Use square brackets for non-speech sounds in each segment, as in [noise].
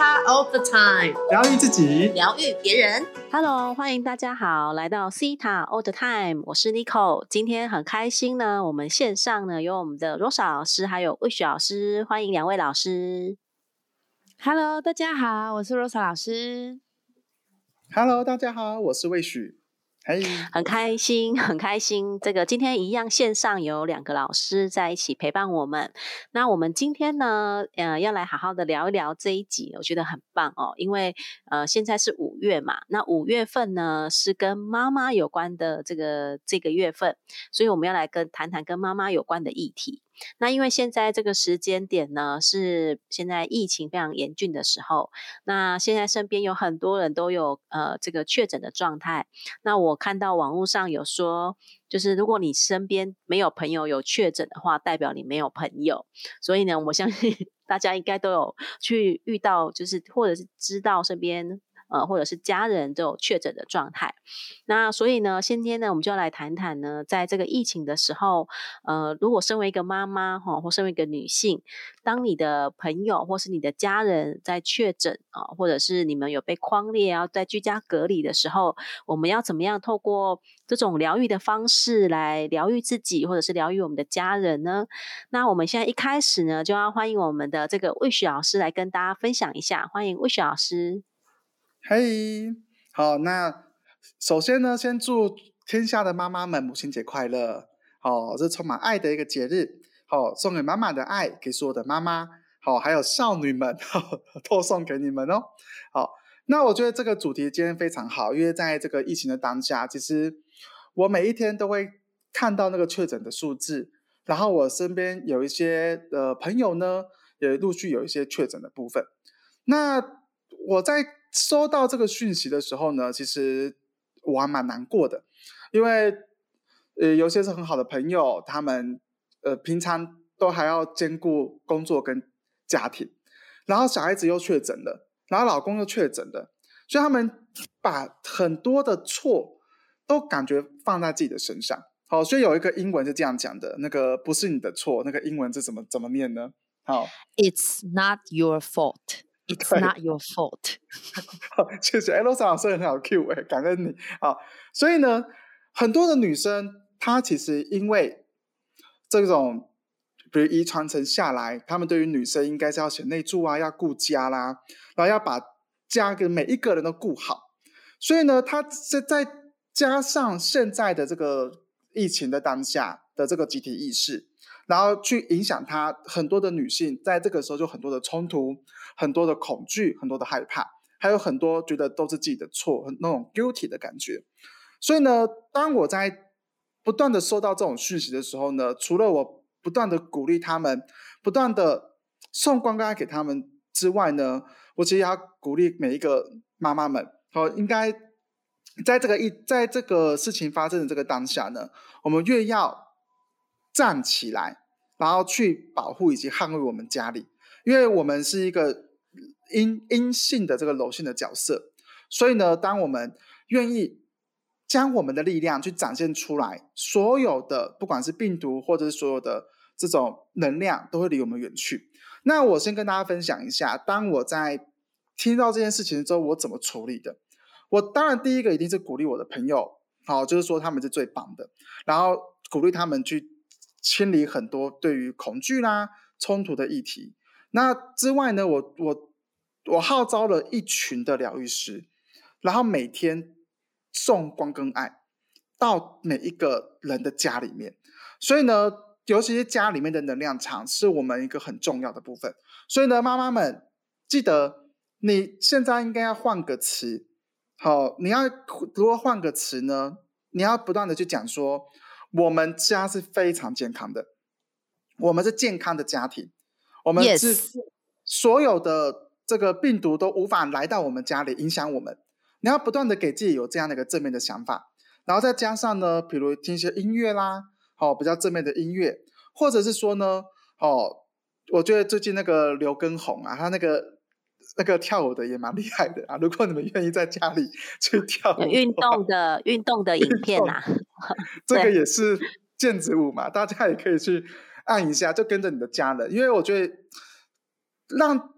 他 all the time，疗愈自己，疗愈别人。Hello，欢迎大家好，来到 Cita All the Time，我是 Nico。今天很开心呢，我们线上呢有我们的 Rosa 老师，还有 Wish 老师，欢迎两位老师。Hello，大家好，我是 Rosa 老师。Hello，大家好，我是魏许。很开心，[laughs] 很开心。这个今天一样线上有两个老师在一起陪伴我们。那我们今天呢，呃，要来好好的聊一聊这一集，我觉得很棒哦。因为呃，现在是五月嘛，那五月份呢是跟妈妈有关的这个这个月份，所以我们要来跟谈谈跟妈妈有关的议题。那因为现在这个时间点呢，是现在疫情非常严峻的时候，那现在身边有很多人都有呃这个确诊的状态。那我看到网络上有说，就是如果你身边没有朋友有确诊的话，代表你没有朋友。所以呢，我相信 [laughs] 大家应该都有去遇到，就是或者是知道身边。呃，或者是家人都有确诊的状态，那所以呢，今天呢，我们就要来谈谈呢，在这个疫情的时候，呃，如果身为一个妈妈哈，或身为一个女性，当你的朋友或是你的家人在确诊啊，或者是你们有被框列啊，在居家隔离的时候，我们要怎么样透过这种疗愈的方式来疗愈自己，或者是疗愈我们的家人呢？那我们现在一开始呢，就要欢迎我们的这个魏雪老师来跟大家分享一下，欢迎魏雪老师。嘿，好，那首先呢，先祝天下的妈妈们母亲节快乐。好，这充满爱的一个节日。好，送给妈妈的爱，给所有的妈妈。好，还有少女们，都送给你们哦。好，那我觉得这个主题今天非常好，因为在这个疫情的当下，其实我每一天都会看到那个确诊的数字，然后我身边有一些呃朋友呢，也陆续有一些确诊的部分。那我在收到这个讯息的时候呢，其实我还蛮难过的，因为呃，有些是很好的朋友，他们呃平常都还要兼顾工作跟家庭，然后小孩子又确诊了，然后老公又确诊了，所以他们把很多的错都感觉放在自己的身上。好，所以有一个英文是这样讲的，那个不是你的错，那个英文是怎么怎么念呢？好，It's not your fault. It's not your fault. 好，[laughs] 谢谢。哎，罗莎老师很好 Q 哎，感恩你啊。所以呢，很多的女生她其实因为这种，比如遗传承下来，她们对于女生应该是要贤内助啊，要顾家啦，然后要把家给每一个人都顾好。所以呢，她是再加上现在的这个疫情的当下的这个集体意识，然后去影响她很多的女性，在这个时候就很多的冲突。很多的恐惧，很多的害怕，还有很多觉得都是自己的错，那种 guilty 的感觉。所以呢，当我在不断的收到这种讯息的时候呢，除了我不断的鼓励他们，不断的送光光给他们之外呢，我其实要鼓励每一个妈妈们，哦，应该在这个一在这个事情发生的这个当下呢，我们越要站起来，然后去保护以及捍卫我们家里。因为我们是一个阴阴性的这个柔性的角色，所以呢，当我们愿意将我们的力量去展现出来，所有的不管是病毒或者是所有的这种能量，都会离我们远去。那我先跟大家分享一下，当我在听到这件事情之后，我怎么处理的。我当然第一个一定是鼓励我的朋友，好，就是说他们是最棒的，然后鼓励他们去清理很多对于恐惧啦、冲突的议题。那之外呢，我我我号召了一群的疗愈师，然后每天送光跟爱到每一个人的家里面。所以呢，尤其是家里面的能量场是我们一个很重要的部分。所以呢，妈妈们记得，你现在应该要换个词。好，你要如何换个词呢？你要不断的去讲说，我们家是非常健康的，我们是健康的家庭。我们是所有的这个病毒都无法来到我们家里影响我们。你要不断的给自己有这样的一个正面的想法，然后再加上呢，比如听一些音乐啦，哦，比较正面的音乐，或者是说呢，哦，我觉得最近那个刘畊宏啊，他那个那个跳舞的也蛮厉害的啊。如果你们愿意在家里去跳舞，运动的运动的影片啊，[laughs] 这个也是毽子舞嘛，大家也可以去。按一下，就跟着你的家人，因为我觉得让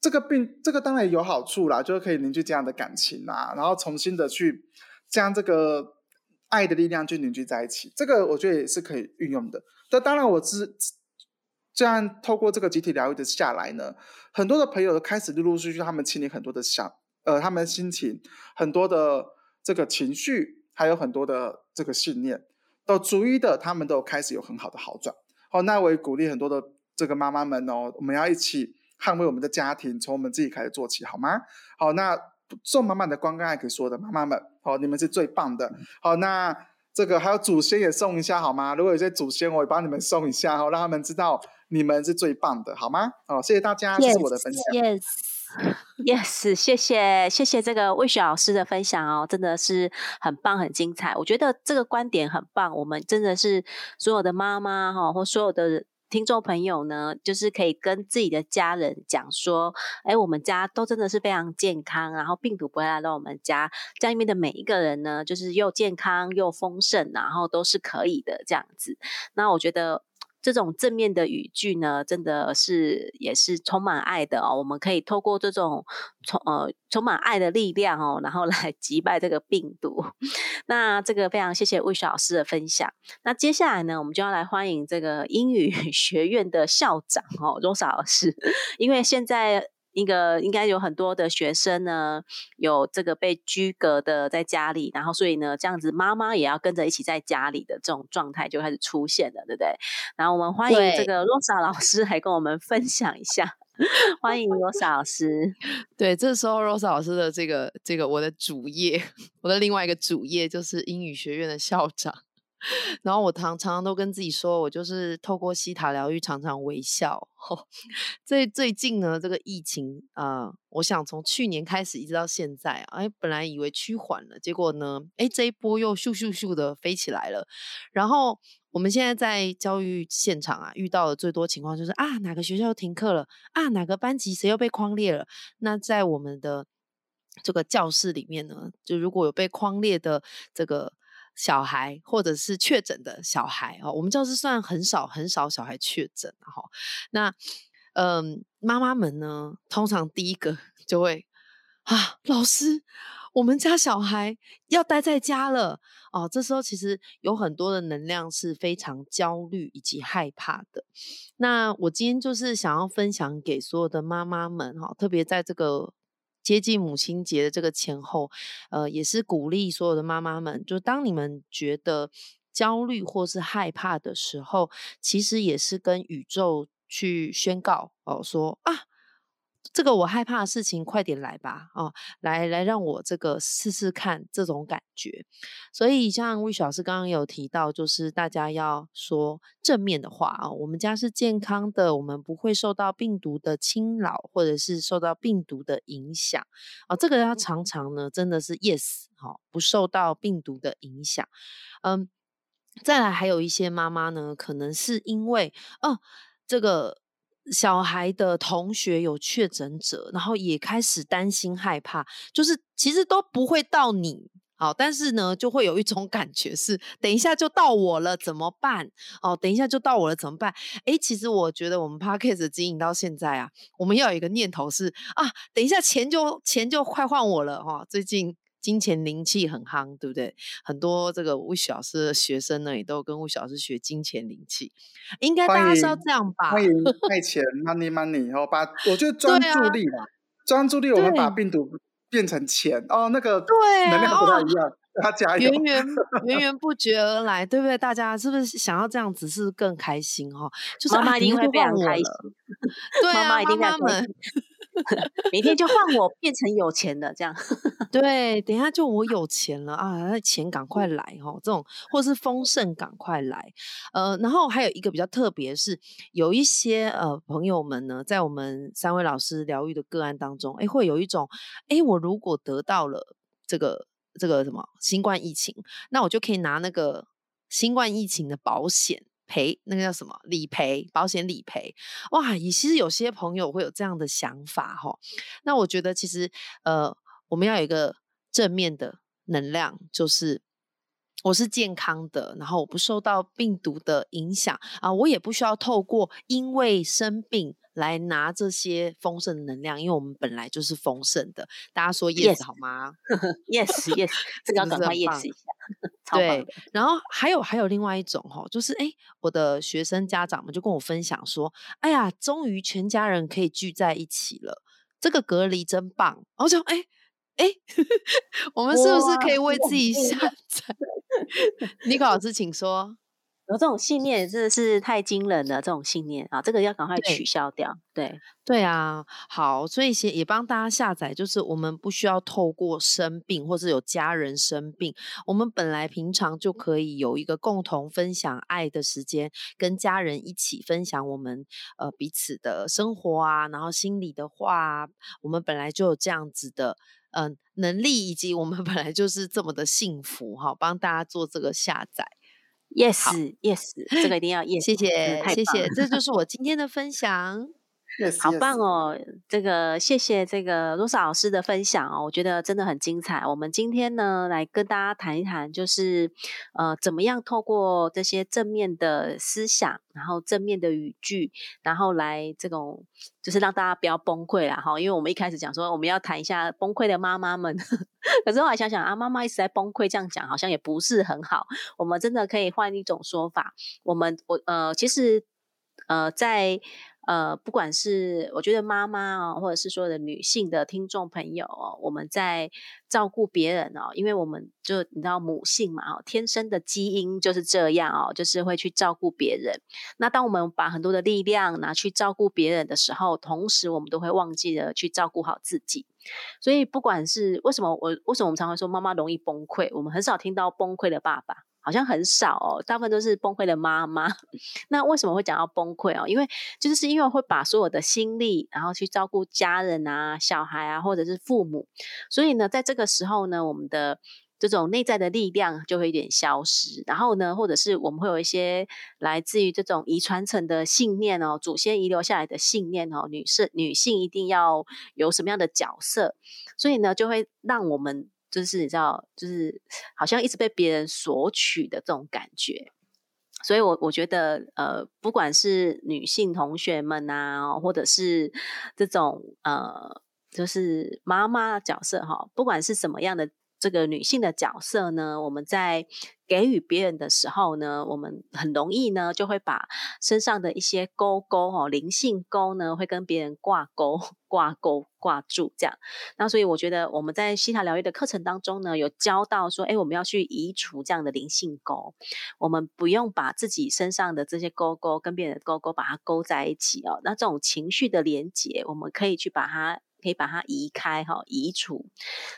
这个病，这个当然有好处啦，就是可以凝聚这样的感情啊，然后重新的去将这个爱的力量去凝聚在一起，这个我觉得也是可以运用的。那当然，我知这样透过这个集体疗愈的下来呢，很多的朋友都开始陆陆续续他们清理很多的想，呃，他们心情很多的这个情绪，还有很多的这个信念，都逐一的他们都开始有很好的好转。好，那我也鼓励很多的这个妈妈们哦，我们要一起。捍卫我们的家庭，从我们自己开始做起，好吗？好，那送妈妈的光跟爱给所有的妈妈们，好，你们是最棒的。好，那这个还有祖先也送一下，好吗？如果有些祖先，我也帮你们送一下，好，让他们知道你们是最棒的，好吗？好，谢谢大家，这是我的分享。Yes，谢谢，谢谢这个魏雪老师的分享哦，真的是很棒，很精彩。我觉得这个观点很棒，我们真的是所有的妈妈哈，或所有的。听众朋友呢，就是可以跟自己的家人讲说，哎，我们家都真的是非常健康，然后病毒不会来到我们家，家里面的每一个人呢，就是又健康又丰盛，然后都是可以的这样子。那我觉得。这种正面的语句呢，真的是也是充满爱的哦。我们可以透过这种充呃充满爱的力量哦，然后来击败这个病毒。那这个非常谢谢魏雪老师的分享。那接下来呢，我们就要来欢迎这个英语 [laughs] 学院的校长哦，Rosa 老师，因为现在。一个应该有很多的学生呢，有这个被居隔的在家里，然后所以呢，这样子妈妈也要跟着一起在家里的这种状态就开始出现了，对不对？然后我们欢迎这个 Rosa 老师来跟我们分享一下，[laughs] 欢迎 Rosa 老师。[laughs] 对，这时候 Rosa 老师的这个这个我的主业，[laughs] 我的另外一个主业就是英语学院的校长。然后我常常都跟自己说，我就是透过西塔疗愈，常常微笑。[laughs] 最最近呢，这个疫情啊，我想从去年开始一直到现在，哎，本来以为趋缓了，结果呢，哎，这一波又咻咻咻的飞起来了。然后我们现在在教育现场啊，遇到的最多情况就是啊，哪个学校停课了啊，哪个班级谁又被框列了。那在我们的这个教室里面呢，就如果有被框列的这个。小孩或者是确诊的小孩哦，我们教室算很少很少小孩确诊哈。那嗯，妈妈们呢，通常第一个就会啊，老师，我们家小孩要待在家了哦。这时候其实有很多的能量是非常焦虑以及害怕的。那我今天就是想要分享给所有的妈妈们哈，特别在这个。接近母亲节的这个前后，呃，也是鼓励所有的妈妈们，就当你们觉得焦虑或是害怕的时候，其实也是跟宇宙去宣告哦，说啊。这个我害怕的事情，快点来吧！哦，来来，让我这个试试看这种感觉。所以，像魏老师刚刚有提到，就是大家要说正面的话啊。我们家是健康的，我们不会受到病毒的侵扰，或者是受到病毒的影响啊。这个要常常呢，真的是 yes 好，不受到病毒的影响。嗯，再来还有一些妈妈呢，可能是因为哦，这个。小孩的同学有确诊者，然后也开始担心害怕，就是其实都不会到你，好，但是呢，就会有一种感觉是，等一下就到我了，怎么办？哦，等一下就到我了，怎么办？哎，其实我觉得我们 p a r k a s 经营到现在啊，我们要有一个念头是啊，等一下钱就钱就快换我了哈，最近。金钱灵气很夯，对不对？很多这个魏老师的学生呢，也都跟魏老师学金钱灵气，应该大家是要这样吧？欢迎卖钱，money money，然后把我觉得 [laughs] 专注力嘛，专注力，我们把病毒变成钱哦，那个对能量不太一样。他加源源源源不绝而来，对不对？大家是不是想要这样子是更开心哈？就是妈妈一定会非常开心，对啊，妈妈一定妈们 [laughs] 明天就换我变成有钱的这样。[laughs] 对，等一下就我有钱了啊，那钱赶快来哈，这种或是丰盛赶快来。呃，然后还有一个比较特别是，有一些呃朋友们呢，在我们三位老师疗愈的个案当中，哎，会有一种，哎，我如果得到了这个。这个什么新冠疫情，那我就可以拿那个新冠疫情的保险赔，那个叫什么理赔保险理赔哇！也其实有些朋友会有这样的想法哈。那我觉得其实呃，我们要有一个正面的能量，就是我是健康的，然后我不受到病毒的影响啊，我也不需要透过因为生病。来拿这些丰盛的能量，因为我们本来就是丰盛的。大家说 yes 好吗？[laughs] Yes Yes，这个要赶快 yes 一下，对。，然后还有还有另外一种哈，就是哎，我的学生家长们就跟我分享说，哎呀，终于全家人可以聚在一起了，这个隔离真棒。然后就哎哎，[laughs] 我们是不是可以为自己下载？[laughs] [laughs] 尼克老师，请说。有这种信念真的是太惊人了，这种信念啊，这个要赶快取消掉。对，对啊，好，所以也也帮大家下载，就是我们不需要透过生病或是有家人生病，我们本来平常就可以有一个共同分享爱的时间，跟家人一起分享我们呃彼此的生活啊，然后心里的话啊，我们本来就有这样子的。嗯、能力以及我们本来就是这么的幸福哈，帮大家做这个下载，Yes Yes，这个一定要 Yes，谢谢谢谢，这就是我今天的分享。Yes, 好棒！哦！这个谢谢这个罗莎老师的分享哦，我觉得真的很精彩。我们今天呢，来跟大家谈一谈，就是呃，怎么样透过这些正面的思想，然后正面的语句，然后来这种就是让大家不要崩溃啦哈。因为我们一开始讲说我们要谈一下崩溃的妈妈们，[laughs] 可是后来想想啊，妈妈一直在崩溃，这样讲好像也不是很好。我们真的可以换一种说法，我们我呃，其实呃，在呃，不管是我觉得妈妈哦，或者是所有的女性的听众朋友哦，我们在照顾别人哦，因为我们就你知道母性嘛哦，天生的基因就是这样哦，就是会去照顾别人。那当我们把很多的力量拿去照顾别人的时候，同时我们都会忘记了去照顾好自己。所以不管是为什么我为什么我们常常说妈妈容易崩溃，我们很少听到崩溃的爸爸。好像很少哦，大部分都是崩溃的妈妈。[laughs] 那为什么会讲到崩溃哦？因为就是因为会把所有的心力，然后去照顾家人啊、小孩啊，或者是父母，所以呢，在这个时候呢，我们的这种内在的力量就会有点消失。然后呢，或者是我们会有一些来自于这种遗传层的信念哦，祖先遗留下来的信念哦，女士女性一定要有什么样的角色，所以呢，就会让我们就是你知道，就是好像一直被别人索取的这种感觉。所以我，我觉得，呃，不管是女性同学们啊，或者是这种呃，就是妈妈角色哈，不管是什么样的这个女性的角色呢，我们在给予别人的时候呢，我们很容易呢就会把身上的一些勾勾哦，灵性勾呢，会跟别人挂钩、挂钩、挂住这样。那所以我觉得我们在西塔疗愈的课程当中呢，有教到说，哎，我们要去移除这样的灵性钩，我们不用把自己身上的这些勾勾跟别人的勾勾把它勾在一起哦。那这种情绪的连接，我们可以去把它。可以把它移开哈，移除。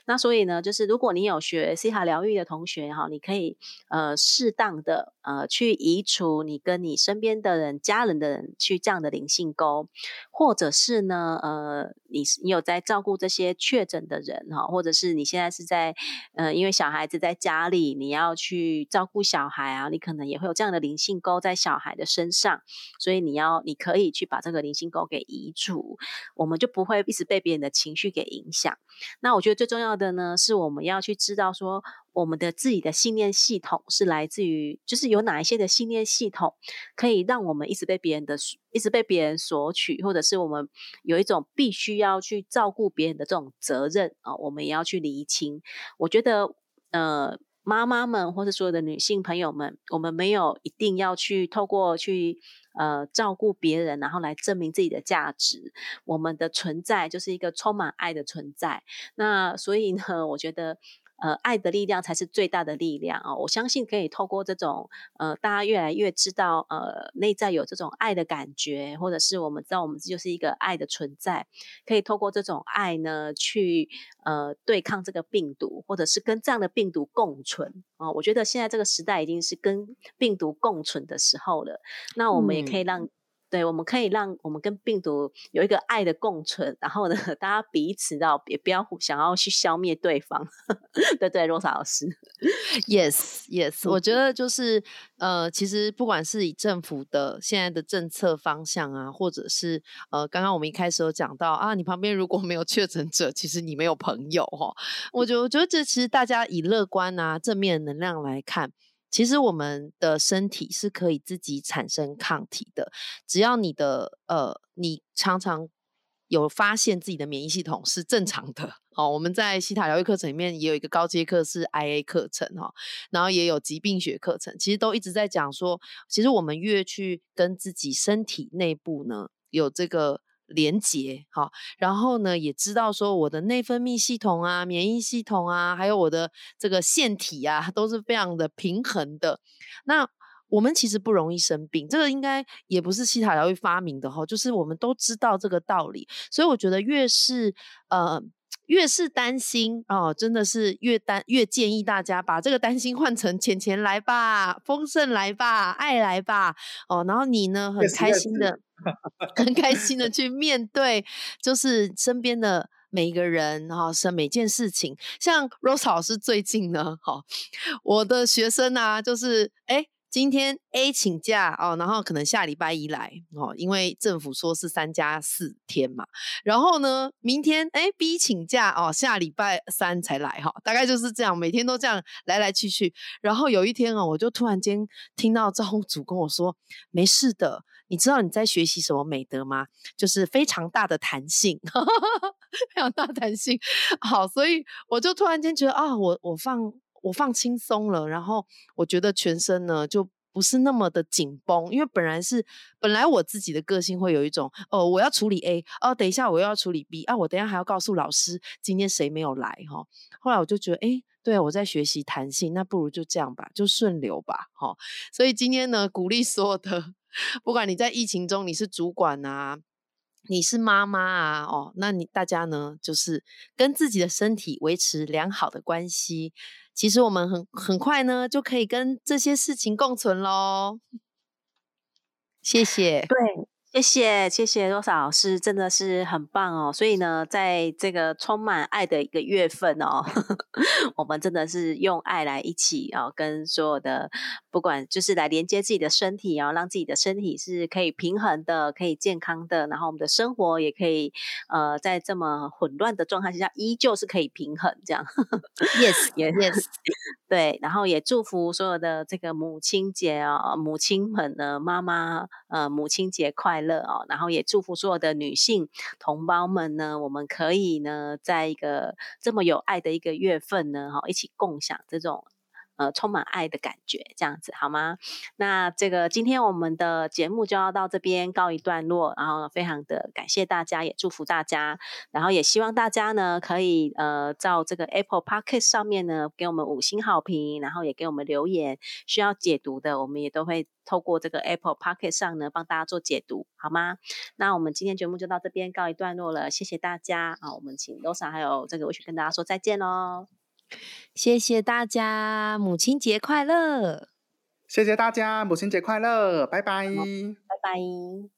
那所以呢，就是如果你有学西塔疗愈的同学哈，你可以呃适当的呃去移除你跟你身边的人、家人的人去这样的灵性沟，或者是呢呃你你有在照顾这些确诊的人哈，或者是你现在是在呃因为小孩子在家里，你要去照顾小孩啊，你可能也会有这样的灵性沟在小孩的身上，所以你要你可以去把这个灵性沟给移除，我们就不会一直被别人的情绪给影响。那我觉得最重要的呢，是我们要去知道说，我们的自己的信念系统是来自于，就是有哪一些的信念系统可以让我们一直被别人的，一直被别人索取，或者是我们有一种必须要去照顾别人的这种责任啊、我们也要去厘清。我觉得，呃。妈妈们或者所有的女性朋友们，我们没有一定要去透过去呃照顾别人，然后来证明自己的价值。我们的存在就是一个充满爱的存在。那所以呢，我觉得。呃，爱的力量才是最大的力量哦！我相信可以透过这种呃，大家越来越知道呃，内在有这种爱的感觉，或者是我们知道我们自己就是一个爱的存在，可以透过这种爱呢，去呃对抗这个病毒，或者是跟这样的病毒共存啊、我觉得现在这个时代已经是跟病毒共存的时候了。那我们也可以让。对，我们可以让我们跟病毒有一个爱的共存，然后呢，[laughs] 大家彼此到也不要互想要去消灭对方，[laughs] 对对，罗莎老师，Yes, yes，我觉得就是呃，其实不管是以政府的现在的政策方向啊，或者是呃，刚刚我们一开始有讲到啊，你旁边如果没有确诊者，其实你没有朋友哈、哦。我觉得，我觉得这其实大家以乐观啊、正面能量来看。其实我们的身体是可以自己产生抗体的，只要你的呃，你常常有发现自己的免疫系统是正常的。哦，我们在西塔疗愈课程里面也有一个高阶课是 IA 课程哈，然后也有疾病学课程，其实都一直在讲说，其实我们越去跟自己身体内部呢有这个连结哈，然后呢也知道说我的内分泌系统啊、免疫系统啊，还有我的这个腺体啊，[laughs] 都是非常的平衡的。那我们其实不容易生病，这个应该也不是西塔疗愈发明的哈，就是我们都知道这个道理，所以我觉得越是呃。越是担心哦，真的是越担越建议大家把这个担心换成钱钱来吧，丰盛来吧，爱来吧哦。然后你呢，很开心的，[laughs] 很开心的去面对，就是身边的每一个人哈，是每件事情。像 Rose 老师最近呢，哈，我的学生啊，就是哎。今天 A 请假哦，然后可能下礼拜一来哦，因为政府说是三加四天嘛。然后呢，明天哎 B 请假哦，下礼拜三才来哈，大概就是这样，每天都这样来来去去。然后有一天哦，我就突然间听到招呼组跟我说：“没事的，你知道你在学习什么美德吗？就是非常大的弹性，[laughs] 非常大弹性。好，所以我就突然间觉得啊，我我放。”我放轻松了，然后我觉得全身呢就不是那么的紧绷，因为本来是本来我自己的个性会有一种哦，我要处理 A 哦，等一下我又要处理 B 啊，我等下还要告诉老师今天谁没有来哈。后来我就觉得哎，对啊，我在学习弹性，那不如就这样吧，就顺流吧哈。所以今天呢，鼓励所有的，不管你在疫情中你是主管啊。你是妈妈啊，哦，那你大家呢，就是跟自己的身体维持良好的关系。其实我们很很快呢，就可以跟这些事情共存喽。谢谢。对。谢谢谢谢多少老师，真的是很棒哦。所以呢，在这个充满爱的一个月份哦，[laughs] 我们真的是用爱来一起哦，跟所有的不管就是来连接自己的身体哦，让自己的身体是可以平衡的，可以健康的，然后我们的生活也可以呃，在这么混乱的状态之下，依旧是可以平衡这样。Yes [laughs] Yes，[laughs] 对，然后也祝福所有的这个母亲节哦，母亲们呢，妈妈呃，母亲节快乐。乐哦，然后也祝福所有的女性同胞们呢，我们可以呢，在一个这么有爱的一个月份呢，哈，一起共享这种。呃，充满爱的感觉，这样子好吗？那这个今天我们的节目就要到这边告一段落，然后非常的感谢大家，也祝福大家，然后也希望大家呢可以呃，在这个 Apple Podcast 上面呢给我们五星好评，然后也给我们留言，需要解读的，我们也都会透过这个 Apple Podcast 上呢帮大家做解读，好吗？那我们今天节目就到这边告一段落了，谢谢大家啊！我们请 Rosa 还有这个魏雪跟大家说再见喽。谢谢大家，母亲节快乐！谢谢大家，母亲节快乐！拜拜，拜拜。